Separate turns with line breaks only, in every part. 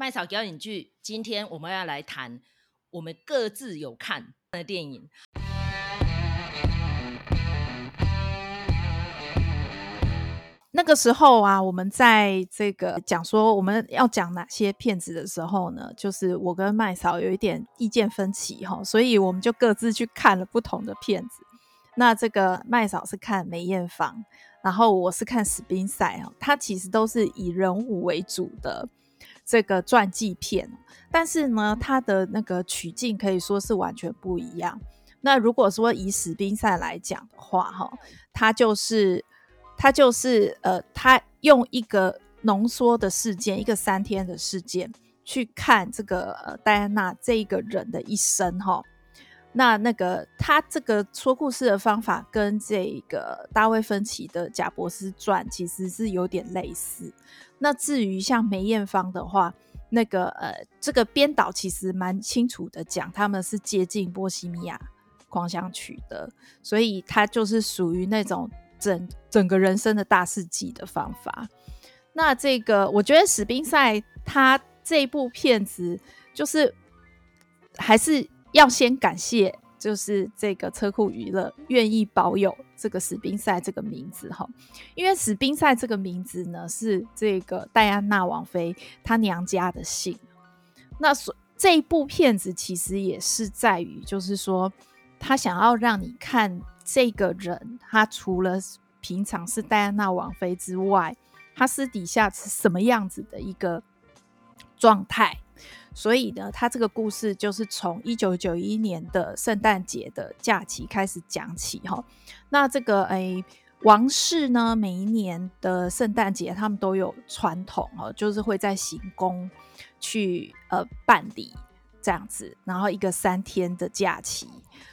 麦嫂表演剧，今天我们要来谈我们各自有看的电影。
那个时候啊，我们在这个讲说我们要讲哪些片子的时候呢，就是我跟麦嫂有一点意见分歧哈，所以我们就各自去看了不同的片子。那这个麦嫂是看梅艳芳，然后我是看史宾赛哈，它其实都是以人物为主的这个传记片，但是呢，它的那个取径可以说是完全不一样。那如果说以史宾赛来讲的话哈，他就是。他就是呃，他用一个浓缩的事件，一个三天的事件去看这个呃戴安娜这一个人的一生哈。那那个他这个说故事的方法跟这个大卫芬奇的《贾伯斯传》其实是有点类似。那至于像梅艳芳的话，那个呃这个编导其实蛮清楚的讲，他们是接近《波西米亚狂想曲》的，所以他就是属于那种。整整个人生的大事记的方法，那这个我觉得史宾赛他这部片子就是还是要先感谢，就是这个车库娱乐愿意保有这个史宾赛这个名字哈，因为史宾赛这个名字呢是这个戴安娜王妃她娘家的姓，那所这一部片子其实也是在于就是说他想要让你看。这个人，他除了平常是戴安娜王妃之外，他私底下是什么样子的一个状态？所以呢，他这个故事就是从一九九一年的圣诞节的假期开始讲起哈。那这个诶，王室呢，每一年的圣诞节他们都有传统哦，就是会在行宫去呃办理这样子，然后一个三天的假期。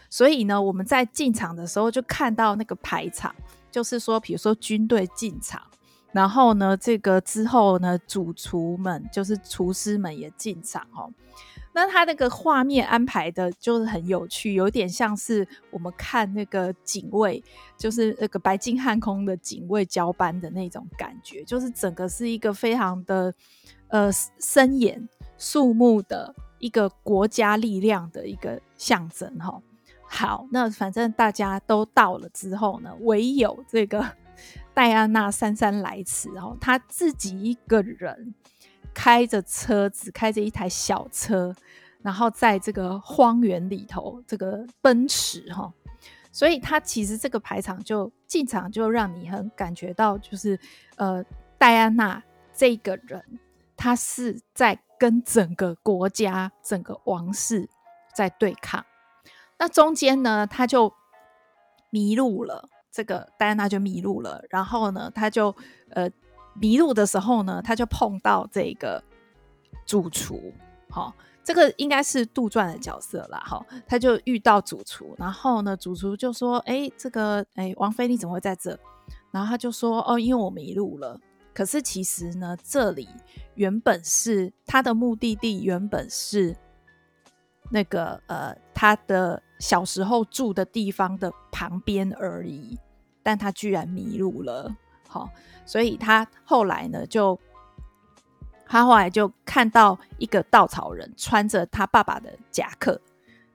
所以呢，我们在进场的时候就看到那个排场，就是说，比如说军队进场，然后呢，这个之后呢，主厨们就是厨师们也进场哦。那他那个画面安排的就是很有趣，有点像是我们看那个警卫，就是那个白金汉宫的警卫交班的那种感觉，就是整个是一个非常的呃森严肃穆的一个国家力量的一个象征哈。好，那反正大家都到了之后呢，唯有这个戴安娜姗姗来迟，然后她自己一个人开着车子，开着一台小车，然后在这个荒原里头这个奔驰哈，所以她其实这个排场就进场就让你很感觉到，就是呃，戴安娜这个人，她是在跟整个国家、整个王室在对抗。那中间呢，他就迷路了。这个戴安娜就迷路了，然后呢，他就呃迷路的时候呢，他就碰到这个主厨，好、哦，这个应该是杜撰的角色啦，哈、哦，他就遇到主厨，然后呢，主厨就说：“哎，这个哎，王妃你怎么会在这？”然后他就说：“哦，因为我迷路了。”可是其实呢，这里原本是他的目的地，原本是那个呃他的。小时候住的地方的旁边而已，但他居然迷路了，好，所以他后来呢，就他后来就看到一个稻草人穿着他爸爸的夹克，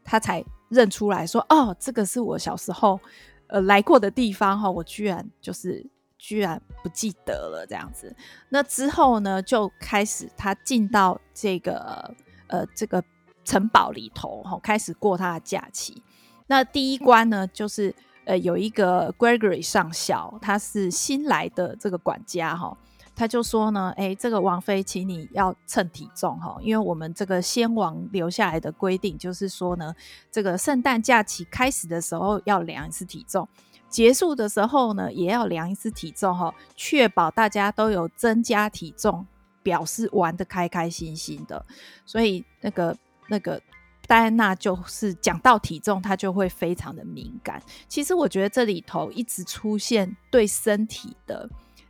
他才认出来说：“哦，这个是我小时候呃来过的地方哈，我居然就是居然不记得了这样子。”那之后呢，就开始他进到这个呃这个。城堡里头，哈，开始过他的假期。那第一关呢，就是呃，有一个 Gregory 上校，他是新来的这个管家，哈，他就说呢，哎，这个王妃，请你要称体重，哈，因为我们这个先王留下来的规定，就是说呢，这个圣诞假期开始的时候要量一次体重，结束的时候呢，也要量一次体重，哈，确保大家都有增加体重，表示玩得开开心心的。所以那个。那个戴安娜就是讲到体重，她就会非常的敏感。其实我觉得这里头一直出现对身体的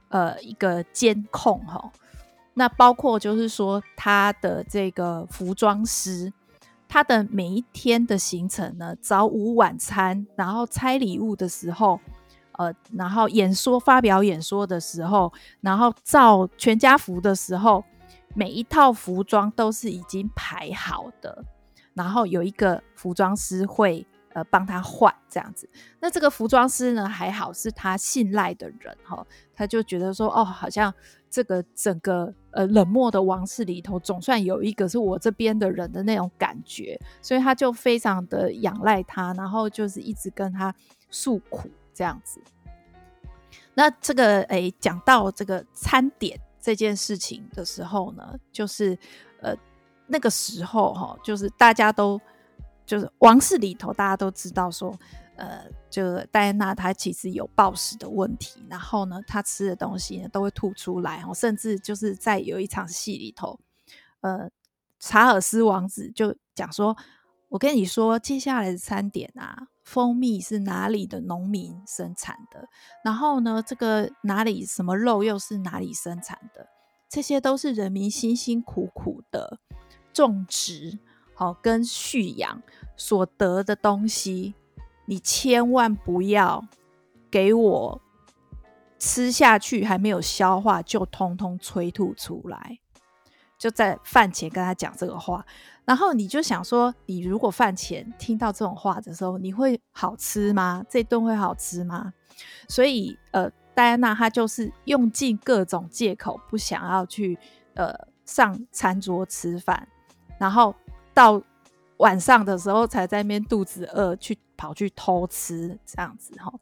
呃一个监控哈。那包括就是说她的这个服装师，她的每一天的行程呢，早午晚餐，然后拆礼物的时候，呃，然后演说发表演说的时候，然后照全家福的时候。每一套服装都是已经排好的，然后有一个服装师会呃帮他换这样子。那这个服装师呢，还好是他信赖的人哈，他就觉得说哦，好像这个整个呃冷漠的王室里头，总算有一个是我这边的人的那种感觉，所以他就非常的仰赖他，然后就是一直跟他诉苦这样子。那这个诶，讲到这个餐点。这件事情的时候呢，就是呃那个时候哈，就是大家都就是王室里头大家都知道说，呃，就戴安娜她其实有暴食的问题，然后呢，她吃的东西呢都会吐出来，甚至就是在有一场戏里头，呃，查尔斯王子就讲说，我跟你说，接下来的餐点啊。蜂蜜是哪里的农民生产的？然后呢，这个哪里什么肉又是哪里生产的？这些都是人民辛辛苦苦的种植，好跟畜养所得的东西，你千万不要给我吃下去还没有消化就通通催吐出来。就在饭前跟他讲这个话。然后你就想说，你如果饭前听到这种话的时候，你会好吃吗？这顿会好吃吗？所以，呃，戴安娜她就是用尽各种借口，不想要去呃上餐桌吃饭，然后到晚上的时候才在那边肚子饿去跑去偷吃这样子哈。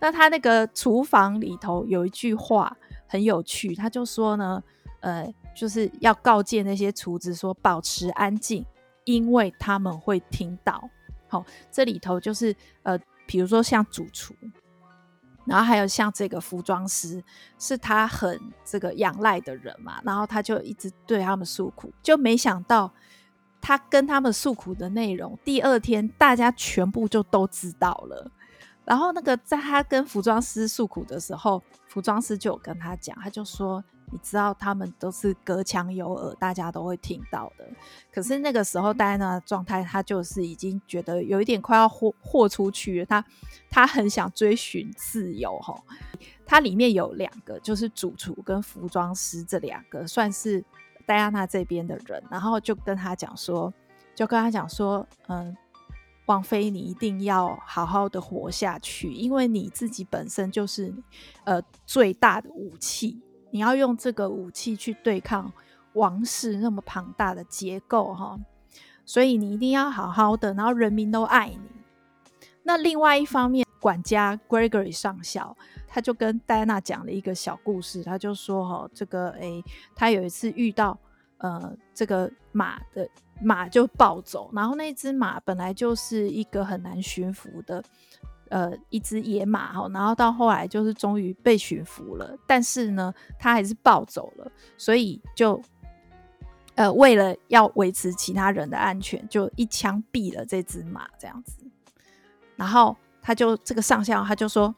那他那个厨房里头有一句话很有趣，他就说呢，呃。就是要告诫那些厨子说，保持安静，因为他们会听到。好，这里头就是呃，比如说像主厨，然后还有像这个服装师，是他很这个仰赖的人嘛，然后他就一直对他们诉苦，就没想到他跟他们诉苦的内容，第二天大家全部就都知道了。然后那个在他跟服装师诉苦的时候，服装师就有跟他讲，他就说。你知道他们都是隔墙有耳，大家都会听到的。可是那个时候，戴安娜的状态，她就是已经觉得有一点快要豁豁出去了。她她很想追寻自由，哈。它里面有两个，就是主厨跟服装师这两个，算是戴安娜这边的人。然后就跟他讲说，就跟他讲说，嗯，王妃，你一定要好好的活下去，因为你自己本身就是呃最大的武器。你要用这个武器去对抗王室那么庞大的结构哈，所以你一定要好好的，然后人民都爱你。那另外一方面，管家 Gregory 上校他就跟戴安娜讲了一个小故事，他就说哈，这个诶，他有一次遇到呃这个马的马就暴走，然后那只马本来就是一个很难驯服的。呃，一只野马哈，然后到后来就是终于被驯服了，但是呢，他还是暴走了，所以就呃，为了要维持其他人的安全，就一枪毙了这只马，这样子。然后他就这个上校他就说，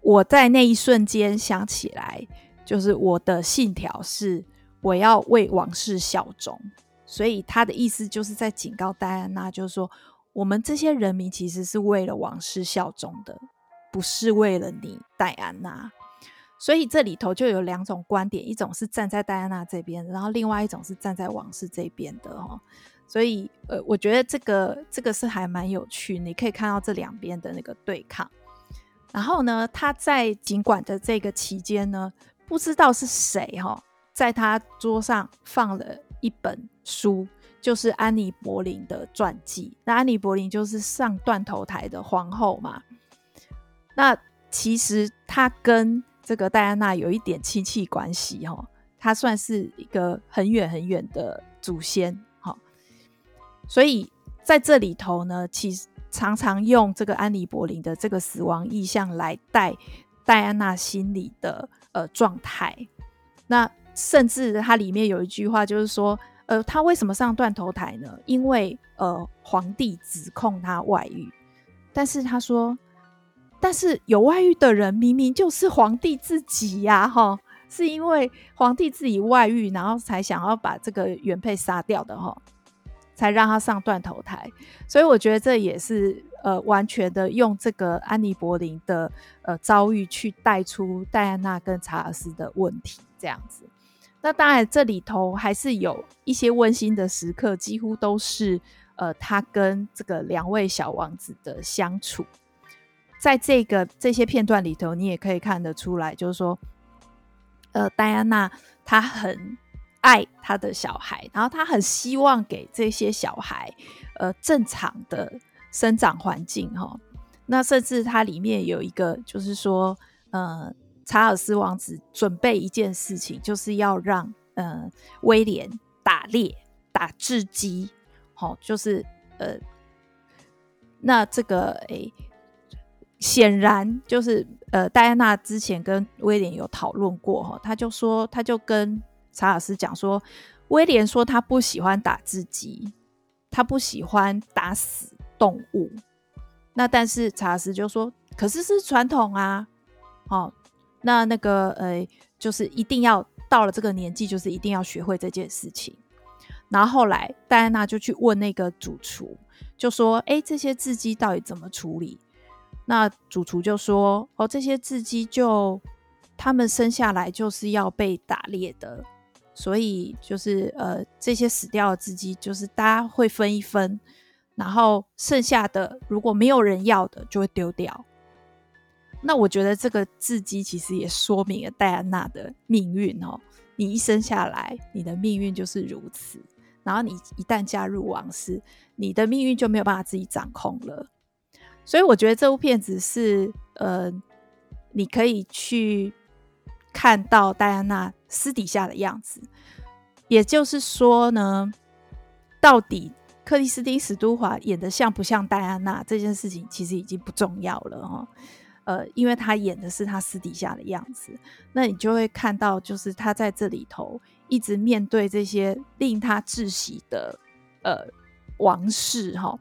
我在那一瞬间想起来，就是我的信条是我要为王室效忠，所以他的意思就是在警告戴安娜，就是说。我们这些人民其实是为了王室效忠的，不是为了你戴安娜。所以这里头就有两种观点，一种是站在戴安娜这边，然后另外一种是站在王室这边的哦。所以呃，我觉得这个这个是还蛮有趣，你可以看到这两边的那个对抗。然后呢，他在尽管的这个期间呢，不知道是谁哈，在他桌上放了一本书。就是安妮·柏林的传记。那安妮·柏林就是上断头台的皇后嘛。那其实她跟这个戴安娜有一点亲戚关系哈，她算是一个很远很远的祖先哈。所以在这里头呢，其实常常用这个安妮·柏林的这个死亡意象来带戴安娜心里的呃状态。那甚至它里面有一句话，就是说。呃，他为什么上断头台呢？因为呃，皇帝指控他外遇，但是他说，但是有外遇的人明明就是皇帝自己呀，哈，是因为皇帝自己外遇，然后才想要把这个原配杀掉的哈，才让他上断头台。所以我觉得这也是呃，完全的用这个安妮·柏林的呃遭遇去带出戴安娜跟查尔斯的问题，这样子。那当然，这里头还是有一些温馨的时刻，几乎都是呃，他跟这个两位小王子的相处。在这个这些片段里头，你也可以看得出来，就是说，呃，戴安娜她很爱她的小孩，然后她很希望给这些小孩呃正常的生长环境哈。那甚至它里面有一个，就是说，呃。查尔斯王子准备一件事情，就是要让呃威廉打猎打雉鸡，好、哦，就是呃那这个诶，显然就是呃戴安娜之前跟威廉有讨论过哈、哦，他就说他就跟查尔斯讲说，威廉说他不喜欢打雉鸡，他不喜欢打死动物，那但是查尔斯就说，可是是传统啊，哦。那那个呃，就是一定要到了这个年纪，就是一定要学会这件事情。然后后来戴安娜就去问那个主厨，就说：“哎，这些雉鸡到底怎么处理？”那主厨就说：“哦，这些雉鸡就他们生下来就是要被打猎的，所以就是呃，这些死掉的雉鸡就是大家会分一分，然后剩下的如果没有人要的，就会丢掉。”那我觉得这个雉鸡其实也说明了戴安娜的命运哦。你一生下来，你的命运就是如此。然后你一旦加入王室，你的命运就没有办法自己掌控了。所以我觉得这部片子是呃，你可以去看到戴安娜私底下的样子。也就是说呢，到底克里斯汀·史都华演得像不像戴安娜这件事情，其实已经不重要了哦。呃，因为他演的是他私底下的样子，那你就会看到，就是他在这里头一直面对这些令他窒息的呃王室哈，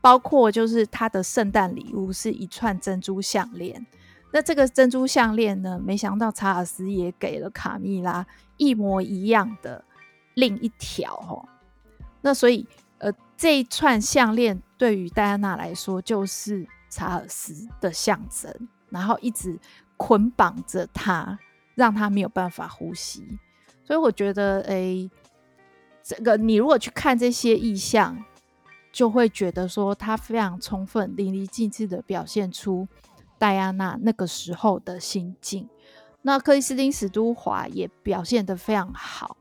包括就是他的圣诞礼物是一串珍珠项链，那这个珍珠项链呢，没想到查尔斯也给了卡蜜拉一模一样的另一条哈，那所以呃这一串项链对于戴安娜来说就是。查尔斯的象征，然后一直捆绑着他，让他没有办法呼吸。所以我觉得，哎、欸，这个你如果去看这些意象，就会觉得说他非常充分、淋漓尽致的表现出戴安娜那个时候的心境。那克里斯汀·史都华也表现得非常好，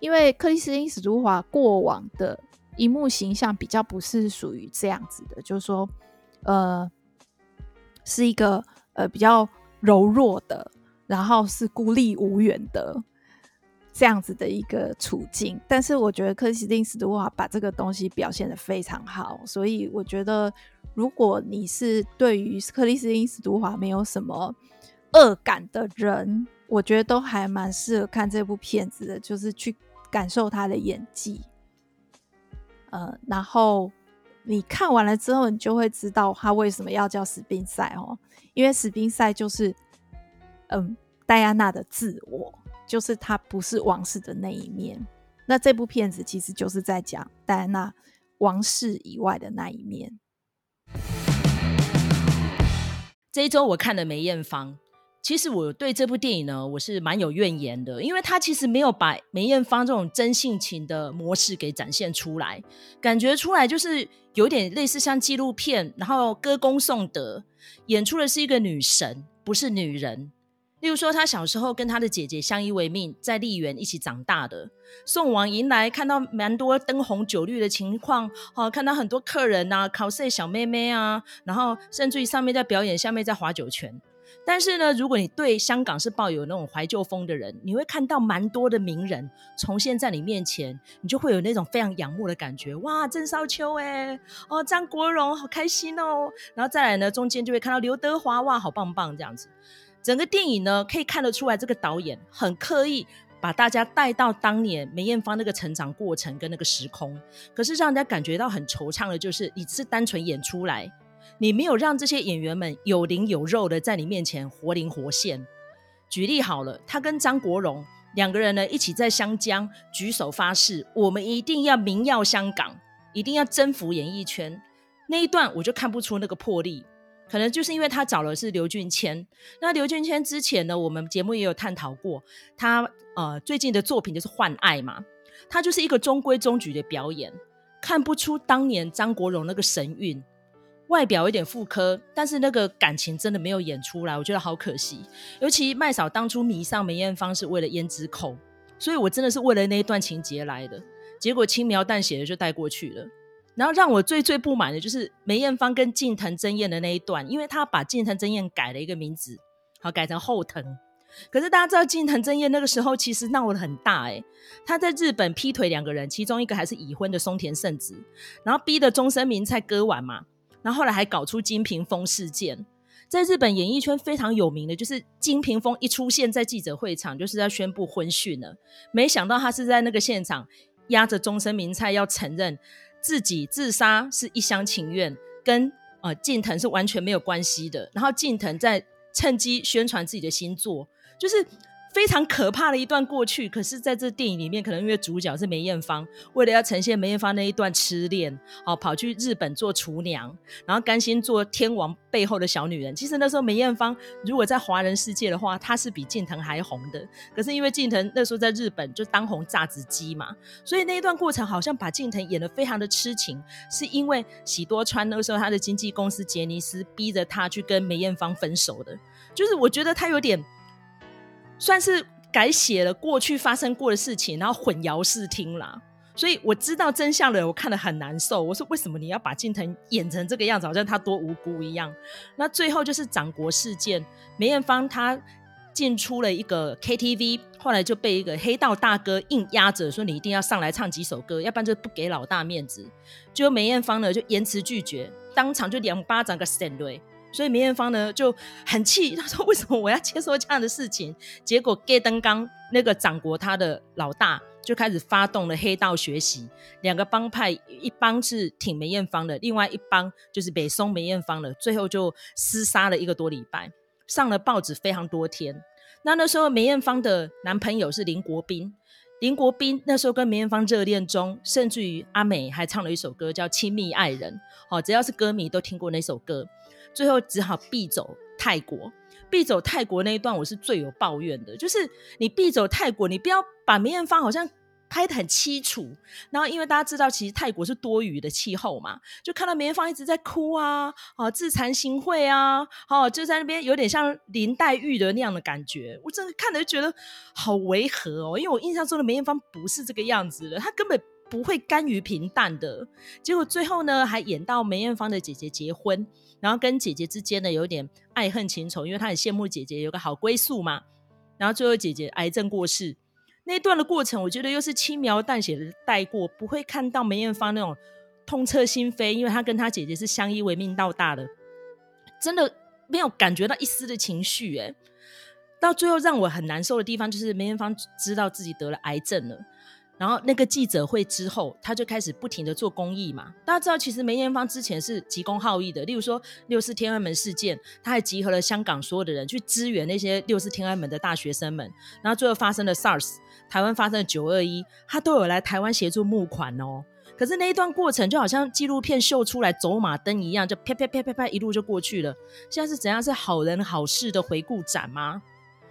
因为克里斯汀·史都华过往的荧幕形象比较不是属于这样子的，就是说。呃，是一个呃比较柔弱的，然后是孤立无援的这样子的一个处境。但是我觉得克里斯汀·史都华把这个东西表现的非常好，所以我觉得如果你是对于克里斯汀·史都华没有什么恶感的人，我觉得都还蛮适合看这部片子的，就是去感受他的演技。呃，然后。你看完了之后，你就会知道他为什么要叫史宾赛哦，因为史宾赛就是，嗯，戴安娜的自我，就是他不是王室的那一面。那这部片子其实就是在讲戴安娜王室以外的那一面。
这一周我看了梅艳芳。其实我对这部电影呢，我是蛮有怨言的，因为他其实没有把梅艳芳这种真性情的模式给展现出来，感觉出来就是有点类似像纪录片，然后歌功颂德，演出的是一个女神，不是女人。例如说，她小时候跟她的姐姐相依为命，在丽园一起长大的，送往迎来看到蛮多灯红酒绿的情况，哦，看到很多客人呐、啊，cos 小妹妹啊，然后甚至于上面在表演，下面在划酒拳。但是呢，如果你对香港是抱有那种怀旧风的人，你会看到蛮多的名人重现在你面前，你就会有那种非常仰慕的感觉。哇，郑少秋哎，哦，张国荣好开心哦。然后再来呢，中间就会看到刘德华，哇，好棒棒这样子。整个电影呢，可以看得出来，这个导演很刻意把大家带到当年梅艳芳那个成长过程跟那个时空。可是让人家感觉到很惆怅的就是，你是单纯演出来。你没有让这些演员们有灵有肉的在你面前活灵活现。举例好了，他跟张国荣两个人呢一起在湘江举手发誓，我们一定要名耀香港，一定要征服演艺圈。那一段我就看不出那个魄力。可能就是因为他找的是刘俊谦。那刘俊谦之前呢，我们节目也有探讨过，他呃最近的作品就是《换爱》嘛，他就是一个中规中矩的表演，看不出当年张国荣那个神韵。外表有点妇科，但是那个感情真的没有演出来，我觉得好可惜。尤其麦嫂当初迷上梅艳芳是为了胭脂扣，所以我真的是为了那一段情节来的，结果轻描淡写的就带过去了。然后让我最最不满的就是梅艳芳跟近藤真彦的那一段，因为他把近藤真彦改了一个名字，好改成后藤。可是大家知道近藤真彦那个时候其实闹得很大哎、欸，他在日本劈腿两个人，其中一个还是已婚的松田圣子，然后逼得终身名菜割腕嘛。然后后来还搞出金屏风事件，在日本演艺圈非常有名的就是金屏风一出现在记者会场，就是要宣布婚讯了。没想到他是在那个现场压着终身名菜要承认自己自杀是一厢情愿，跟呃近藤是完全没有关系的。然后近藤在趁机宣传自己的新作，就是。非常可怕的一段过去，可是在这电影里面，可能因为主角是梅艳芳，为了要呈现梅艳芳那一段痴恋，哦，跑去日本做厨娘，然后甘心做天王背后的小女人。其实那时候梅艳芳如果在华人世界的话，她是比近藤还红的。可是因为近藤那时候在日本就当红炸子鸡嘛，所以那一段过程好像把近藤演得非常的痴情，是因为喜多川那个时候他的经纪公司杰尼斯逼着他去跟梅艳芳分手的，就是我觉得他有点。算是改写了过去发生过的事情，然后混淆视听啦。所以我知道真相的人，我看得很难受。我说为什么你要把近藤演成这个样子，好像他多无辜一样？那最后就是掌国事件，梅艳芳她进出了一个 KTV，后来就被一个黑道大哥硬压着说，你一定要上来唱几首歌，要不然就不给老大面子。就梅艳芳呢就言辞拒绝，当场就两巴掌个闪雷。所以梅艳芳呢就很气，她说：“为什么我要接受这样的事情？”结果盖登刚那个掌国他的老大就开始发动了黑道学习，两个帮派一帮是挺梅艳芳的，另外一帮就是北松梅艳芳的，最后就厮杀了一个多礼拜，上了报纸非常多天。那那时候梅艳芳的男朋友是林国斌，林国斌那时候跟梅艳芳热恋中，甚至于阿美还唱了一首歌叫《亲密爱人》，哦，只要是歌迷都听过那首歌。最后只好避走泰国，避走泰国那一段我是最有抱怨的，就是你避走泰国，你不要把梅艳芳好像拍的很凄楚，然后因为大家知道其实泰国是多雨的气候嘛，就看到梅艳芳一直在哭啊，啊自惭形秽啊，哦就在那边有点像林黛玉的那样的感觉，我真的看着就觉得好违和哦，因为我印象中的梅艳芳不是这个样子的，她根本不会甘于平淡的，结果最后呢还演到梅艳芳的姐姐结婚。然后跟姐姐之间呢有点爱恨情仇，因为她很羡慕姐姐有个好归宿嘛。然后最后姐姐癌症过世，那段的过程，我觉得又是轻描淡写的带过，不会看到梅艳芳那种痛彻心扉，因为她跟她姐姐是相依为命到大的，真的没有感觉到一丝的情绪。哎，到最后让我很难受的地方，就是梅艳芳知道自己得了癌症了。然后那个记者会之后，他就开始不停的做公益嘛。大家知道，其实梅艳芳之前是急公好义的，例如说六四天安门事件，他还集合了香港所有的人去支援那些六四天安门的大学生们。然后最后发生了 SARS，台湾发生了九二一，他都有来台湾协助募款哦。可是那一段过程就好像纪录片秀出来走马灯一样，就啪啪啪啪啪一路就过去了。现在是怎样？是好人好事的回顾展吗？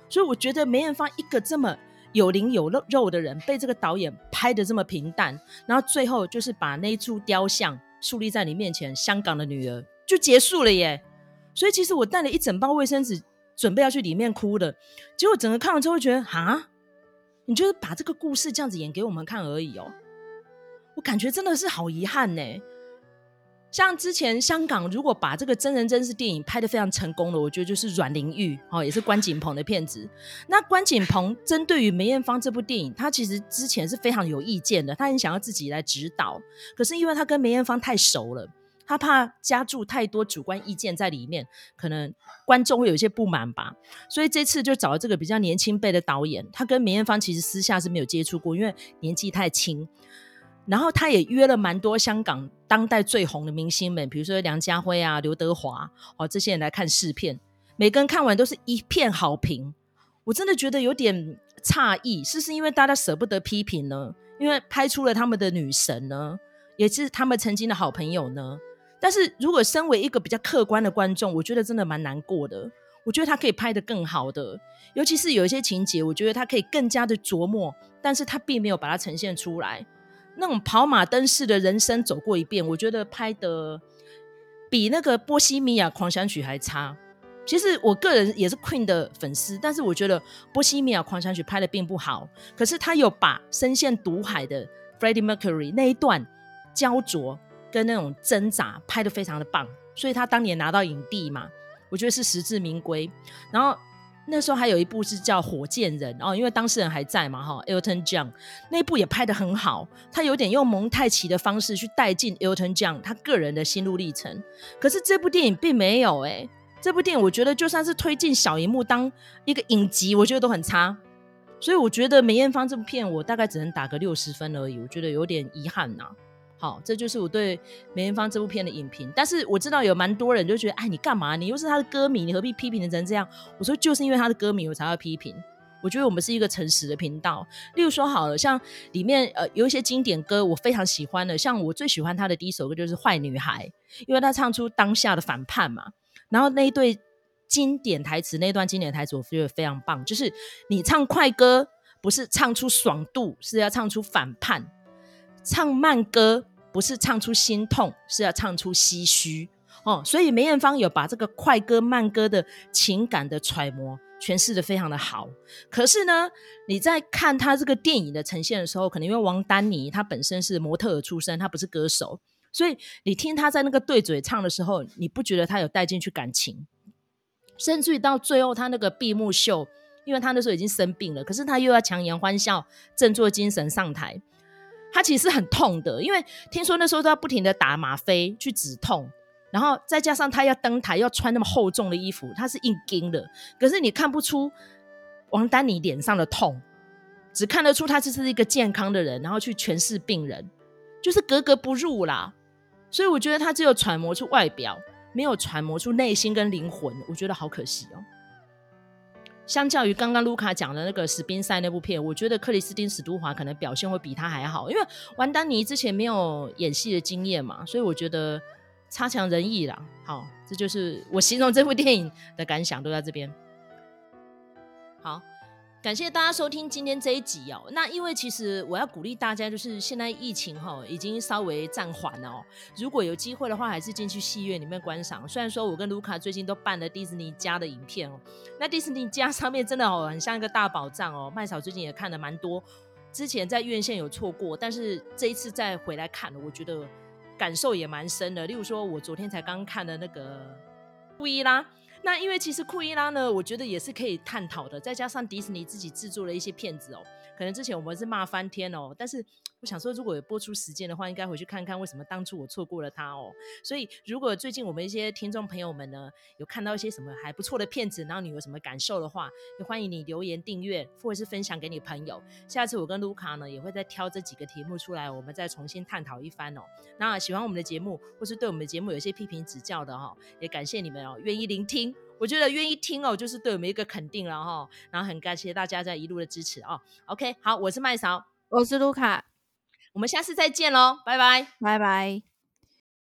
所以我觉得梅艳芳一个这么。有灵有肉肉的人被这个导演拍得这么平淡，然后最后就是把那一株雕像树立在你面前，香港的女儿就结束了耶。所以其实我带了一整包卫生纸，准备要去里面哭的，结果整个看完之后觉得啊，你就是把这个故事这样子演给我们看而已哦，我感觉真的是好遗憾呢。像之前香港如果把这个真人真事电影拍得非常成功的，我觉得就是阮玲玉哦，也是关锦鹏的片子。那关锦鹏针对于梅艳芳这部电影，他其实之前是非常有意见的，他很想要自己来指导。可是因为他跟梅艳芳太熟了，他怕加注太多主观意见在里面，可能观众会有一些不满吧。所以这次就找了这个比较年轻辈的导演，他跟梅艳芳其实私下是没有接触过，因为年纪太轻。然后他也约了蛮多香港当代最红的明星们，比如说梁家辉啊、刘德华哦，这些人来看试片，每个人看完都是一片好评。我真的觉得有点诧异，是不是因为大家舍不得批评呢？因为拍出了他们的女神呢，也是他们曾经的好朋友呢，但是如果身为一个比较客观的观众，我觉得真的蛮难过的。我觉得他可以拍得更好的，尤其是有一些情节，我觉得他可以更加的琢磨，但是他并没有把它呈现出来。那种跑马灯式的人生走过一遍，我觉得拍得比那个《波西米亚狂想曲》还差。其实我个人也是 Queen 的粉丝，但是我觉得《波西米亚狂想曲》拍得并不好。可是他有把深陷毒海的 Freddie Mercury 那一段焦灼跟那种挣扎拍得非常的棒，所以他当年拿到影帝嘛。我觉得是实至名归。然后那时候还有一部是叫《火箭人》哦，因为当事人还在嘛，哈，Elton John 那一部也拍得很好。他有点用蒙太奇的方式去带进 Elton John 他个人的心路历程。可是这部电影并没有哎，这部电影我觉得就算是推进小荧幕当一个影集，我觉得都很差。所以我觉得梅艳芳这部片我大概只能打个六十分而已，我觉得有点遗憾呐、好，这就是我对梅艳芳这部片的影评。但是我知道有蛮多人就觉得，哎，你干嘛？你又是他的歌迷，你何必批评的成这样？我说，就是因为他的歌迷，我才要批评。我觉得我们是一个诚实的频道。例如说，好了，像里面呃有一些经典歌，我非常喜欢的，像我最喜欢他的第一首歌就是《坏女孩》，因为他唱出当下的反叛嘛。然后那一对经典台词，那段经典台词，我觉得非常棒。就是你唱快歌，不是唱出爽度，是要唱出反叛；唱慢歌。不是唱出心痛，是要唱出唏嘘哦。所以梅艳芳有把这个快歌慢歌的情感的揣摩诠释得非常的好。可是呢，你在看他这个电影的呈现的时候，可能因为王丹妮她本身是模特儿出身，她不是歌手，所以你听她在那个对嘴唱的时候，你不觉得她有带进去感情？甚至于到最后，她那个闭幕秀，因为她那时候已经生病了，可是她又要强颜欢笑，振作精神上台。他其实很痛的，因为听说那时候都要不停的打吗啡去止痛，然后再加上他要登台要穿那么厚重的衣服，他是硬撑的。可是你看不出王丹妮脸上的痛，只看得出他就是一个健康的人，然后去诠释病人，就是格格不入啦。所以我觉得他只有揣摩出外表，没有揣摩出内心跟灵魂，我觉得好可惜哦。相较于刚刚卢卡讲的那个史宾塞那部片，我觉得克里斯汀史都华可能表现会比他还好，因为王丹尼之前没有演戏的经验嘛，所以我觉得差强人意啦。好，这就是我形容这部电影的感想，都在这边。好。感谢大家收听今天这一集哦。那因为其实我要鼓励大家，就是现在疫情哈已经稍微暂缓了哦。如果有机会的话，还是进去戏院里面观赏。虽然说我跟卢卡最近都办了迪士尼家的影片哦，那迪士尼家上面真的哦很像一个大宝藏哦。麦嫂最近也看了蛮多，之前在院线有错过，但是这一次再回来看了，我觉得感受也蛮深的。例如说，我昨天才刚看的那个布伊拉。那因为其实库伊拉呢，我觉得也是可以探讨的，再加上迪士尼自己制作了一些片子哦，可能之前我们是骂翻天哦，但是我想说，如果有播出时间的话，应该回去看看为什么当初我错过了它哦。所以如果最近我们一些听众朋友们呢，有看到一些什么还不错的片子，然后你有什么感受的话，也欢迎你留言订阅或者是分享给你朋友。下次我跟卢卡呢也会再挑这几个题目出来，我们再重新探讨一番哦。那喜欢我们的节目，或是对我们的节目有一些批评指教的哈、哦，也感谢你们哦，愿意聆听。我觉得愿意听哦，就是对我们一个肯定了哈。然后很感谢大家在一路的支持哦。OK，好，我是麦嫂，
我是卢卡，
我们下次再见喽，拜拜，
拜拜。